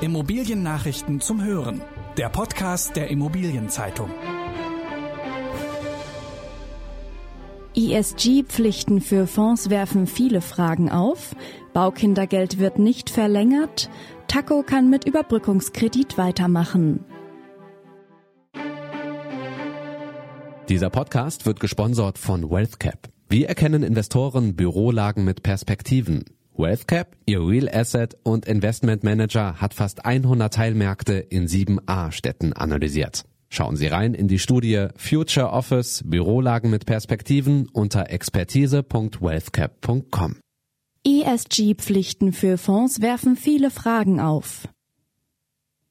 Immobiliennachrichten zum Hören. Der Podcast der Immobilienzeitung. ESG-Pflichten für Fonds werfen viele Fragen auf. Baukindergeld wird nicht verlängert. Taco kann mit Überbrückungskredit weitermachen. Dieser Podcast wird gesponsert von WealthCap. Wie erkennen Investoren Bürolagen mit Perspektiven? WealthCap, ihr Real Asset und Investment Manager, hat fast 100 Teilmärkte in sieben A-Städten analysiert. Schauen Sie rein in die Studie Future Office Bürolagen mit Perspektiven unter expertise.wealthcap.com. ESG-Pflichten für Fonds werfen viele Fragen auf.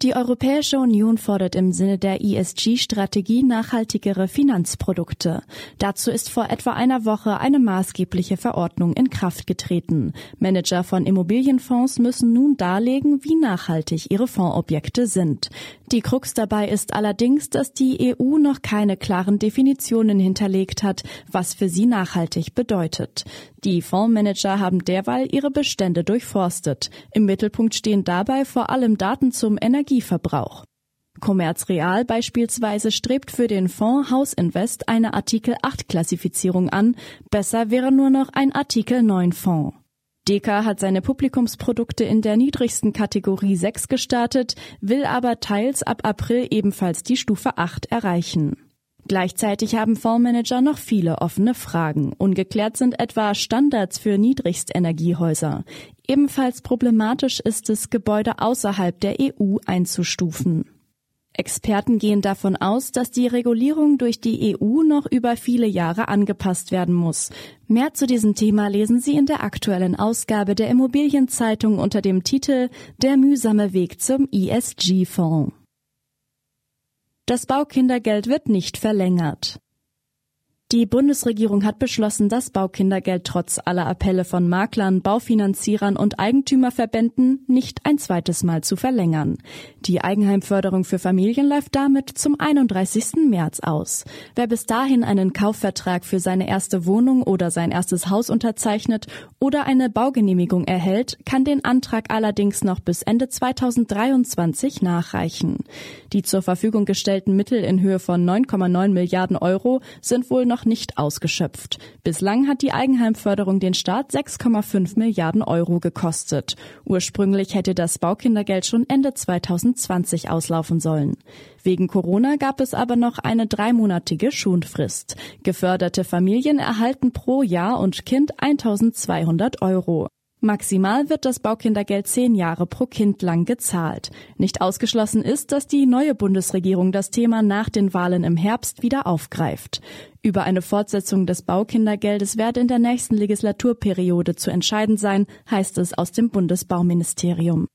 Die Europäische Union fordert im Sinne der ESG-Strategie nachhaltigere Finanzprodukte. Dazu ist vor etwa einer Woche eine maßgebliche Verordnung in Kraft getreten. Manager von Immobilienfonds müssen nun darlegen, wie nachhaltig ihre Fondsobjekte sind. Die Krux dabei ist allerdings, dass die EU noch keine klaren Definitionen hinterlegt hat, was für sie nachhaltig bedeutet. Die Fondsmanager haben derweil ihre Bestände durchforstet. Im Mittelpunkt stehen dabei vor allem Daten zum Energieverbrauch. Commerz Real beispielsweise strebt für den Fonds House Invest eine Artikel 8 Klassifizierung an. Besser wäre nur noch ein Artikel 9 Fonds. Deka hat seine Publikumsprodukte in der niedrigsten Kategorie 6 gestartet, will aber teils ab April ebenfalls die Stufe 8 erreichen. Gleichzeitig haben Fondsmanager noch viele offene Fragen. Ungeklärt sind etwa Standards für Niedrigstenergiehäuser. Ebenfalls problematisch ist es, Gebäude außerhalb der EU einzustufen. Experten gehen davon aus, dass die Regulierung durch die EU noch über viele Jahre angepasst werden muss. Mehr zu diesem Thema lesen Sie in der aktuellen Ausgabe der Immobilienzeitung unter dem Titel Der mühsame Weg zum ESG-Fonds. Das Baukindergeld wird nicht verlängert. Die Bundesregierung hat beschlossen, das Baukindergeld trotz aller Appelle von Maklern, Baufinanzierern und Eigentümerverbänden nicht ein zweites Mal zu verlängern. Die Eigenheimförderung für Familien läuft damit zum 31. März aus. Wer bis dahin einen Kaufvertrag für seine erste Wohnung oder sein erstes Haus unterzeichnet oder eine Baugenehmigung erhält, kann den Antrag allerdings noch bis Ende 2023 nachreichen. Die zur Verfügung gestellten Mittel in Höhe von 9,9 Milliarden Euro sind wohl noch nicht ausgeschöpft. Bislang hat die Eigenheimförderung den Staat 6,5 Milliarden Euro gekostet. Ursprünglich hätte das Baukindergeld schon Ende 2020 auslaufen sollen. Wegen Corona gab es aber noch eine dreimonatige Schonfrist. Geförderte Familien erhalten pro Jahr und Kind 1200 Euro. Maximal wird das Baukindergeld zehn Jahre pro Kind lang gezahlt. Nicht ausgeschlossen ist, dass die neue Bundesregierung das Thema nach den Wahlen im Herbst wieder aufgreift. Über eine Fortsetzung des Baukindergeldes werde in der nächsten Legislaturperiode zu entscheiden sein, heißt es aus dem Bundesbauministerium.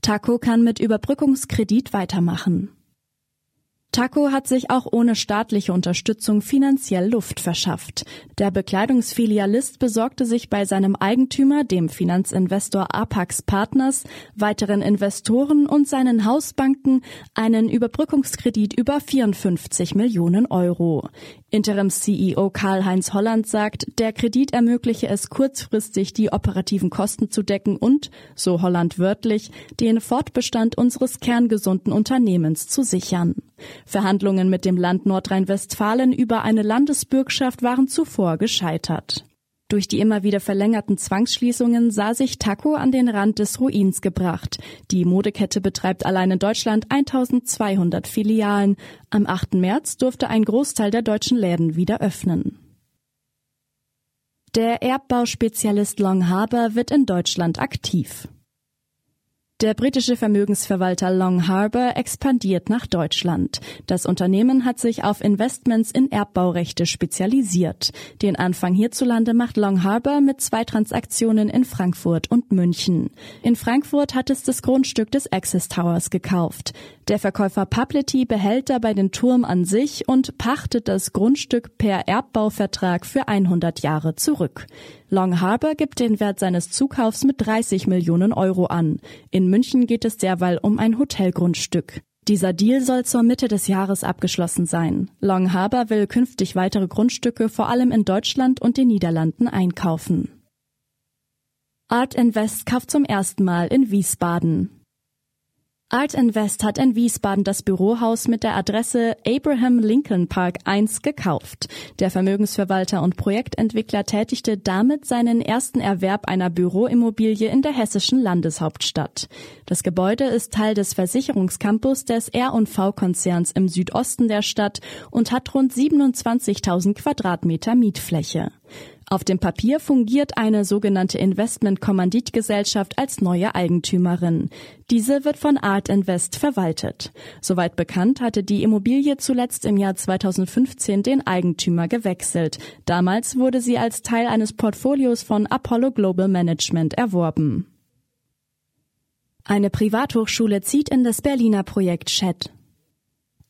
Taco kann mit Überbrückungskredit weitermachen. Taco hat sich auch ohne staatliche Unterstützung finanziell Luft verschafft. Der Bekleidungsfilialist besorgte sich bei seinem Eigentümer, dem Finanzinvestor Apax Partners, weiteren Investoren und seinen Hausbanken einen Überbrückungskredit über 54 Millionen Euro. Interims-CEO Karl-Heinz Holland sagt, der Kredit ermögliche es kurzfristig, die operativen Kosten zu decken und, so Holland wörtlich, den Fortbestand unseres kerngesunden Unternehmens zu sichern. Verhandlungen mit dem Land Nordrhein-Westfalen über eine Landesbürgschaft waren zuvor gescheitert. Durch die immer wieder verlängerten Zwangsschließungen sah sich Taco an den Rand des Ruins gebracht. Die Modekette betreibt allein in Deutschland 1200 Filialen. Am 8. März durfte ein Großteil der deutschen Läden wieder öffnen. Der Erdbauspezialist Long Harbor wird in Deutschland aktiv. Der britische Vermögensverwalter Long Harbor expandiert nach Deutschland. Das Unternehmen hat sich auf Investments in Erbbaurechte spezialisiert. Den Anfang hierzulande macht Long Harbor mit zwei Transaktionen in Frankfurt und München. In Frankfurt hat es das Grundstück des Access Towers gekauft. Der Verkäufer Publity behält dabei den Turm an sich und pachtet das Grundstück per Erbbauvertrag für 100 Jahre zurück. Long Harbor gibt den Wert seines Zukaufs mit 30 Millionen Euro an. In München geht es derweil um ein Hotelgrundstück. Dieser Deal soll zur Mitte des Jahres abgeschlossen sein. Long Harbor will künftig weitere Grundstücke vor allem in Deutschland und den Niederlanden einkaufen. Art Invest kauft zum ersten Mal in Wiesbaden. Art Invest hat in Wiesbaden das Bürohaus mit der Adresse Abraham Lincoln Park 1 gekauft. Der Vermögensverwalter und Projektentwickler tätigte damit seinen ersten Erwerb einer Büroimmobilie in der hessischen Landeshauptstadt. Das Gebäude ist Teil des Versicherungscampus des R&V-Konzerns im Südosten der Stadt und hat rund 27.000 Quadratmeter Mietfläche. Auf dem Papier fungiert eine sogenannte Investment-Kommanditgesellschaft als neue Eigentümerin. Diese wird von Art Invest verwaltet. Soweit bekannt hatte die Immobilie zuletzt im Jahr 2015 den Eigentümer gewechselt. Damals wurde sie als Teil eines Portfolios von Apollo Global Management erworben. Eine Privathochschule zieht in das Berliner Projekt Chat.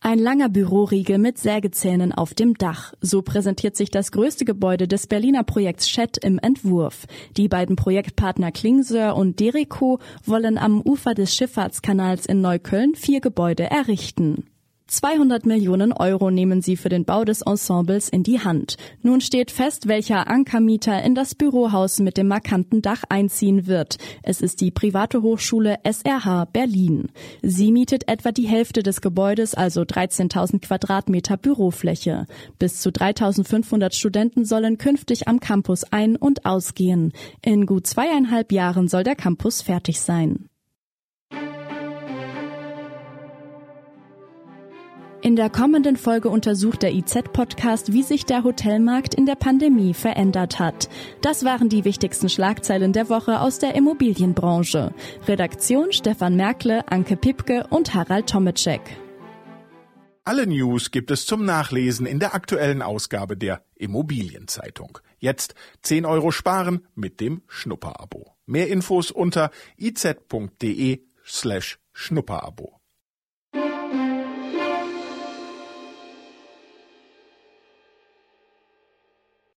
Ein langer Büroriegel mit Sägezähnen auf dem Dach. So präsentiert sich das größte Gebäude des Berliner Projekts Chat im Entwurf. Die beiden Projektpartner Klingsör und Derico wollen am Ufer des Schifffahrtskanals in Neukölln vier Gebäude errichten. 200 Millionen Euro nehmen sie für den Bau des Ensembles in die Hand. Nun steht fest, welcher Ankermieter in das Bürohaus mit dem markanten Dach einziehen wird. Es ist die private Hochschule SRH Berlin. Sie mietet etwa die Hälfte des Gebäudes, also 13.000 Quadratmeter Bürofläche. Bis zu 3.500 Studenten sollen künftig am Campus ein- und ausgehen. In gut zweieinhalb Jahren soll der Campus fertig sein. In der kommenden Folge untersucht der IZ-Podcast, wie sich der Hotelmarkt in der Pandemie verändert hat. Das waren die wichtigsten Schlagzeilen der Woche aus der Immobilienbranche. Redaktion Stefan Merkle, Anke Pipke und Harald Tomacek. Alle News gibt es zum Nachlesen in der aktuellen Ausgabe der Immobilienzeitung. Jetzt 10 Euro sparen mit dem Schnupperabo. Mehr Infos unter iz.de slash Schnupperabo.